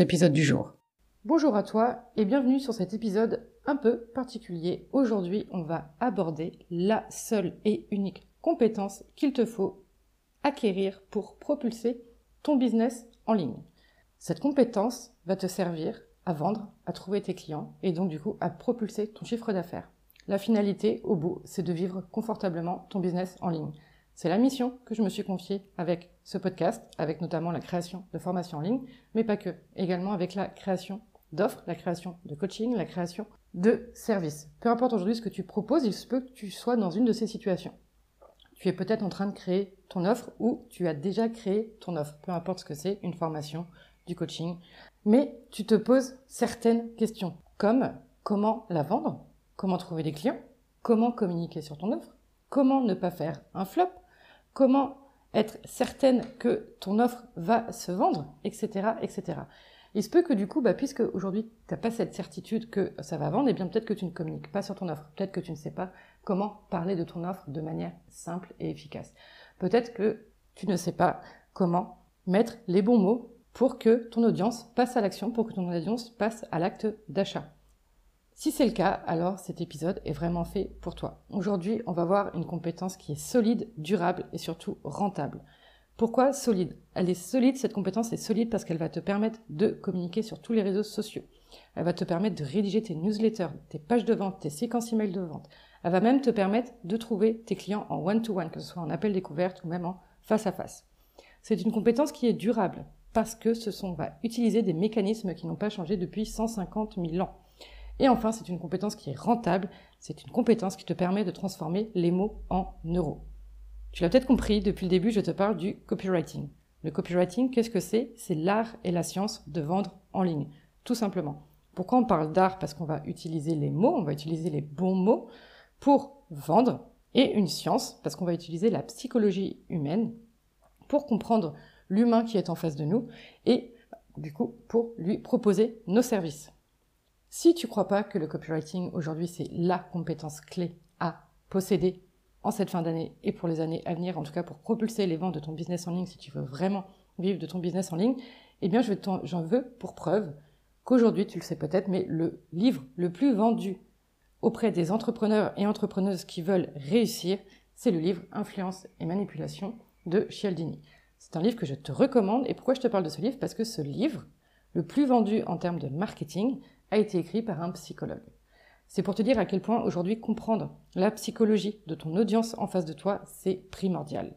épisode du jour. Bonjour à toi et bienvenue sur cet épisode un peu particulier. Aujourd'hui, on va aborder la seule et unique compétence qu'il te faut acquérir pour propulser ton business en ligne. Cette compétence va te servir à vendre, à trouver tes clients et donc du coup à propulser ton chiffre d'affaires. La finalité, au bout, c'est de vivre confortablement ton business en ligne. C'est la mission que je me suis confiée avec ce podcast, avec notamment la création de formations en ligne, mais pas que, également avec la création d'offres, la création de coaching, la création de services. Peu importe aujourd'hui ce que tu proposes, il se peut que tu sois dans une de ces situations. Tu es peut-être en train de créer ton offre ou tu as déjà créé ton offre, peu importe ce que c'est, une formation, du coaching. Mais tu te poses certaines questions, comme comment la vendre, comment trouver des clients, comment communiquer sur ton offre, comment ne pas faire un flop, comment être certaine que ton offre va se vendre, etc., etc. Il se peut que du coup, bah, puisque aujourd'hui tu n'as pas cette certitude que ça va vendre, et eh bien peut-être que tu ne communiques pas sur ton offre, peut-être que tu ne sais pas comment parler de ton offre de manière simple et efficace. Peut-être que tu ne sais pas comment mettre les bons mots pour que ton audience passe à l'action, pour que ton audience passe à l'acte d'achat. Si c'est le cas, alors cet épisode est vraiment fait pour toi. Aujourd'hui, on va voir une compétence qui est solide, durable et surtout rentable. Pourquoi solide? Elle est solide, cette compétence est solide parce qu'elle va te permettre de communiquer sur tous les réseaux sociaux. Elle va te permettre de rédiger tes newsletters, tes pages de vente, tes séquences email de vente. Elle va même te permettre de trouver tes clients en one-to-one, que ce soit en appel découverte ou même en face-à-face. C'est une compétence qui est durable parce que ce sont, va utiliser des mécanismes qui n'ont pas changé depuis 150 000 ans. Et enfin, c'est une compétence qui est rentable, c'est une compétence qui te permet de transformer les mots en euros. Tu l'as peut-être compris, depuis le début, je te parle du copywriting. Le copywriting, qu'est-ce que c'est? C'est l'art et la science de vendre en ligne, tout simplement. Pourquoi on parle d'art? Parce qu'on va utiliser les mots, on va utiliser les bons mots pour vendre, et une science, parce qu'on va utiliser la psychologie humaine pour comprendre l'humain qui est en face de nous, et du coup pour lui proposer nos services. Si tu ne crois pas que le copywriting aujourd'hui c'est la compétence clé à posséder en cette fin d'année et pour les années à venir, en tout cas pour propulser les ventes de ton business en ligne, si tu veux vraiment vivre de ton business en ligne, eh bien, j'en veux pour preuve qu'aujourd'hui, tu le sais peut-être, mais le livre le plus vendu auprès des entrepreneurs et entrepreneuses qui veulent réussir, c'est le livre Influence et manipulation de Cialdini. C'est un livre que je te recommande. Et pourquoi je te parle de ce livre? Parce que ce livre, le plus vendu en termes de marketing, a été écrit par un psychologue. C'est pour te dire à quel point aujourd'hui comprendre la psychologie de ton audience en face de toi, c'est primordial.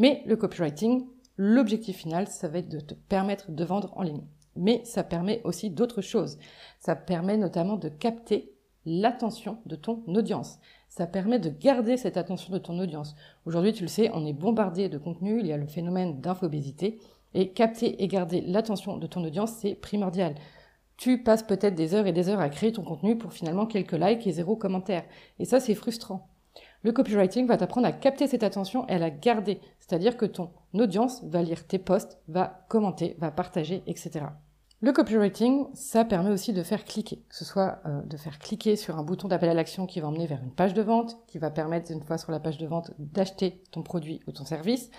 Mais le copywriting, l'objectif final, ça va être de te permettre de vendre en ligne. Mais ça permet aussi d'autres choses. Ça permet notamment de capter l'attention de ton audience. Ça permet de garder cette attention de ton audience. Aujourd'hui, tu le sais, on est bombardé de contenu, il y a le phénomène d'infobésité, et capter et garder l'attention de ton audience, c'est primordial tu passes peut-être des heures et des heures à créer ton contenu pour finalement quelques likes et zéro commentaire. Et ça, c'est frustrant. Le copywriting va t'apprendre à capter cette attention et à la garder. C'est-à-dire que ton audience va lire tes posts, va commenter, va partager, etc. Le copywriting, ça permet aussi de faire cliquer, que ce soit euh, de faire cliquer sur un bouton d'appel à l'action qui va emmener vers une page de vente, qui va permettre, une fois sur la page de vente, d'acheter ton produit ou ton service,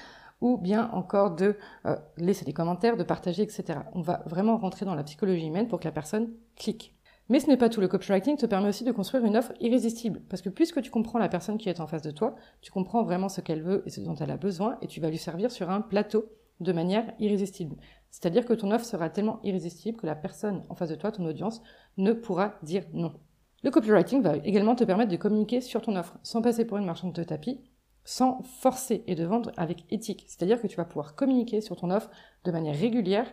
ou bien encore de euh, laisser des commentaires, de partager, etc. On va vraiment rentrer dans la psychologie humaine pour que la personne clique. Mais ce n'est pas tout. Le copywriting te permet aussi de construire une offre irrésistible. Parce que puisque tu comprends la personne qui est en face de toi, tu comprends vraiment ce qu'elle veut et ce dont elle a besoin, et tu vas lui servir sur un plateau de manière irrésistible. C'est-à-dire que ton offre sera tellement irrésistible que la personne en face de toi, ton audience, ne pourra dire non. Le copywriting va également te permettre de communiquer sur ton offre sans passer pour une marchande de tapis, sans forcer et de vendre avec éthique. C'est-à-dire que tu vas pouvoir communiquer sur ton offre de manière régulière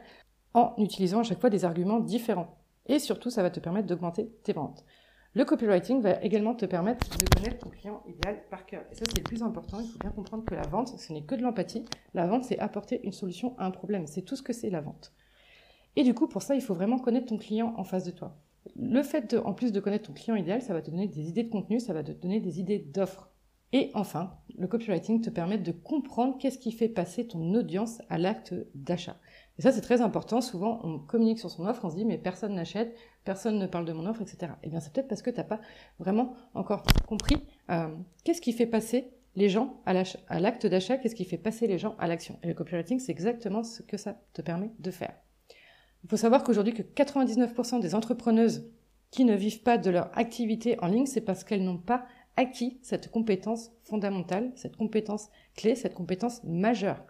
en utilisant à chaque fois des arguments différents. Et surtout, ça va te permettre d'augmenter tes ventes. Le copywriting va également te permettre de connaître ton client idéal par cœur. Et ça, c'est le plus important. Il faut bien comprendre que la vente, ce n'est que de l'empathie. La vente, c'est apporter une solution à un problème. C'est tout ce que c'est la vente. Et du coup, pour ça, il faut vraiment connaître ton client en face de toi. Le fait, de, en plus de connaître ton client idéal, ça va te donner des idées de contenu, ça va te donner des idées d'offres. Et enfin, le copywriting te permet de comprendre qu'est-ce qui fait passer ton audience à l'acte d'achat. Et ça, c'est très important. Souvent, on communique sur son offre, on se dit, mais personne n'achète, personne ne parle de mon offre, etc. Eh bien, c'est peut-être parce que tu n'as pas vraiment encore compris euh, qu'est-ce qui fait passer les gens à l'acte d'achat, qu'est-ce qui fait passer les gens à l'action. Et le copywriting, c'est exactement ce que ça te permet de faire. Il faut savoir qu'aujourd'hui, que 99% des entrepreneuses qui ne vivent pas de leur activité en ligne, c'est parce qu'elles n'ont pas acquis cette compétence fondamentale, cette compétence clé, cette compétence majeure.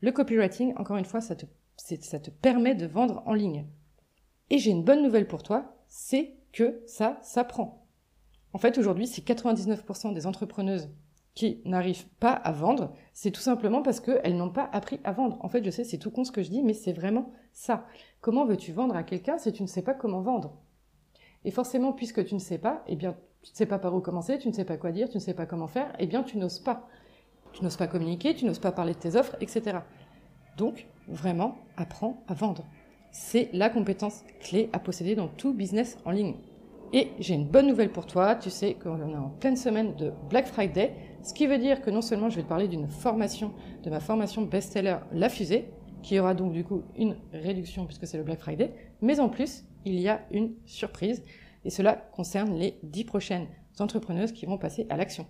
Le copywriting, encore une fois, ça te permet de vendre en ligne. Et j'ai une bonne nouvelle pour toi, c'est que ça s'apprend. En fait, aujourd'hui, si 99% des entrepreneuses qui n'arrivent pas à vendre, c'est tout simplement parce qu'elles n'ont pas appris à vendre. En fait, je sais, c'est tout con ce que je dis, mais c'est vraiment ça. Comment veux-tu vendre à quelqu'un si tu ne sais pas comment vendre? Et forcément, puisque tu ne sais pas, eh bien, tu ne sais pas par où commencer, tu ne sais pas quoi dire, tu ne sais pas comment faire, eh bien, tu n'oses pas. Tu n'oses pas communiquer, tu n'oses pas parler de tes offres, etc. Donc, vraiment, apprends à vendre. C'est la compétence clé à posséder dans tout business en ligne. Et j'ai une bonne nouvelle pour toi, tu sais qu'on est en pleine semaine de Black Friday, ce qui veut dire que non seulement je vais te parler d'une formation, de ma formation best-seller La Fusée, qui aura donc du coup une réduction puisque c'est le Black Friday, mais en plus, il y a une surprise, et cela concerne les 10 prochaines entrepreneuses qui vont passer à l'action.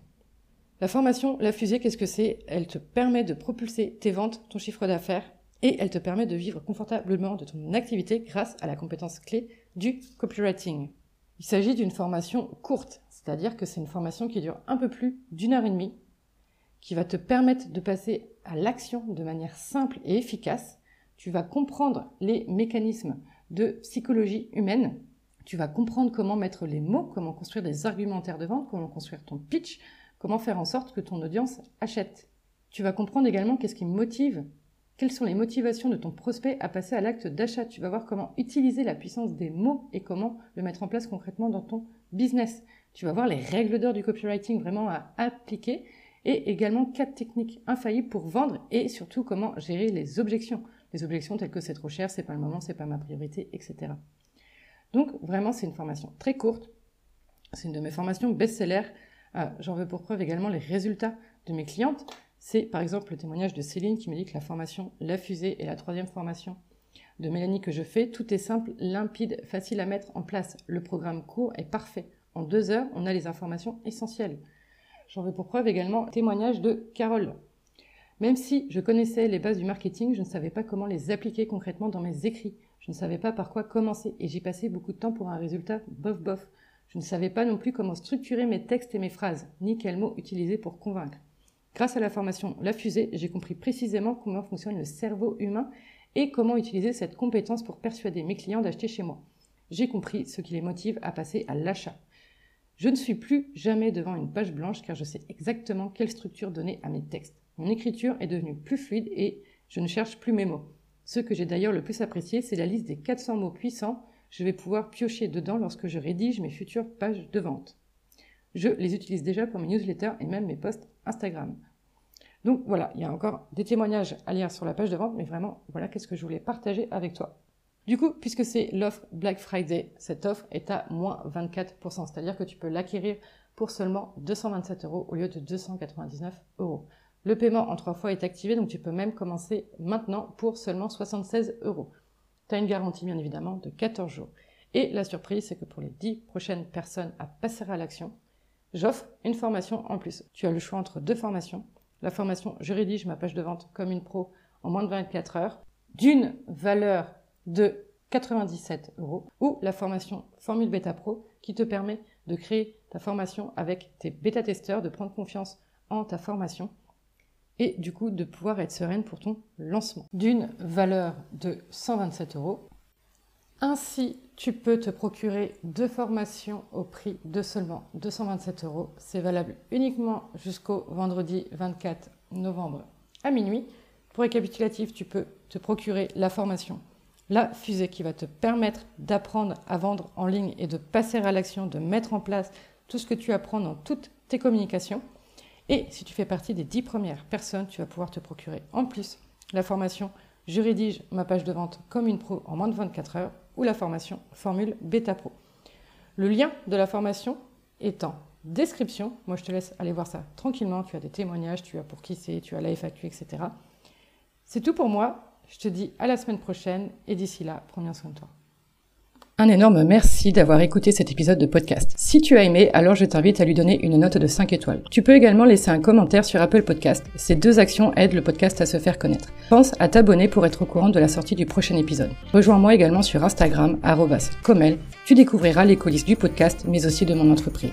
La formation La Fusée, qu'est-ce que c'est? Elle te permet de propulser tes ventes, ton chiffre d'affaires, et elle te permet de vivre confortablement de ton activité grâce à la compétence clé du copywriting. Il s'agit d'une formation courte, c'est-à-dire que c'est une formation qui dure un peu plus d'une heure et demie, qui va te permettre de passer à l'action de manière simple et efficace. Tu vas comprendre les mécanismes de psychologie humaine, tu vas comprendre comment mettre les mots, comment construire des argumentaires de vente, comment construire ton pitch, comment faire en sorte que ton audience achète. Tu vas comprendre également qu'est-ce qui motive, quelles sont les motivations de ton prospect à passer à l'acte d'achat. Tu vas voir comment utiliser la puissance des mots et comment le mettre en place concrètement dans ton business. Tu vas voir les règles d'or du copywriting vraiment à appliquer et également quatre techniques infaillibles pour vendre et surtout comment gérer les objections. Les objections telles que c'est trop cher, c'est pas le moment, c'est pas ma priorité, etc. Donc vraiment, c'est une formation très courte. C'est une de mes formations best-seller ah, j'en veux pour preuve également les résultats de mes clientes. C'est par exemple le témoignage de Céline qui me dit que la formation La Fusée est la troisième formation de Mélanie que je fais. Tout est simple, limpide, facile à mettre en place. Le programme court est parfait. En deux heures, on a les informations essentielles. J'en veux pour preuve également le témoignage de Carole. Même si je connaissais les bases du marketing, je ne savais pas comment les appliquer concrètement dans mes écrits. Je ne savais pas par quoi commencer et j'y passais beaucoup de temps pour un résultat bof bof. Je ne savais pas non plus comment structurer mes textes et mes phrases, ni quels mots utiliser pour convaincre. Grâce à la formation La Fusée, j'ai compris précisément comment fonctionne le cerveau humain et comment utiliser cette compétence pour persuader mes clients d'acheter chez moi. J'ai compris ce qui les motive à passer à l'achat. Je ne suis plus jamais devant une page blanche car je sais exactement quelle structure donner à mes textes. Mon écriture est devenue plus fluide et je ne cherche plus mes mots. Ce que j'ai d'ailleurs le plus apprécié, c'est la liste des 400 mots puissants je vais pouvoir piocher dedans lorsque je rédige mes futures pages de vente. Je les utilise déjà pour mes newsletters et même mes posts Instagram. Donc voilà, il y a encore des témoignages à lire sur la page de vente, mais vraiment, voilà qu'est-ce que je voulais partager avec toi. Du coup, puisque c'est l'offre Black Friday, cette offre est à moins 24%, c'est-à-dire que tu peux l'acquérir pour seulement 227 euros au lieu de 299 euros. Le paiement en trois fois est activé, donc tu peux même commencer maintenant pour seulement 76 euros tu as une garantie bien évidemment de 14 jours. Et la surprise, c'est que pour les 10 prochaines personnes à passer à l'action, j'offre une formation en plus. Tu as le choix entre deux formations. La formation Je rédige ma page de vente comme une pro en moins de 24 heures, d'une valeur de 97 euros, ou la formation Formule Beta Pro qui te permet de créer ta formation avec tes bêta-testeurs, de prendre confiance en ta formation et du coup de pouvoir être sereine pour ton lancement. D'une valeur de 127 euros. Ainsi, tu peux te procurer deux formations au prix de seulement 227 euros. C'est valable uniquement jusqu'au vendredi 24 novembre à minuit. Pour récapitulatif, tu peux te procurer la formation la fusée qui va te permettre d'apprendre à vendre en ligne et de passer à l'action, de mettre en place tout ce que tu apprends dans toutes tes communications. Et si tu fais partie des 10 premières personnes, tu vas pouvoir te procurer en plus la formation Je rédige ma page de vente comme une pro en moins de 24 heures ou la formation Formule Beta Pro. Le lien de la formation est en description. Moi, je te laisse aller voir ça tranquillement. Tu as des témoignages, tu as pour qui c'est, tu as la FAQ, etc. C'est tout pour moi. Je te dis à la semaine prochaine et d'ici là, prends bien soin de toi. Un énorme merci d'avoir écouté cet épisode de podcast. Si tu as aimé, alors je t'invite à lui donner une note de 5 étoiles. Tu peux également laisser un commentaire sur Apple Podcast. Ces deux actions aident le podcast à se faire connaître. Pense à t'abonner pour être au courant de la sortie du prochain épisode. Rejoins-moi également sur Instagram, comel. Tu découvriras les coulisses du podcast, mais aussi de mon entreprise.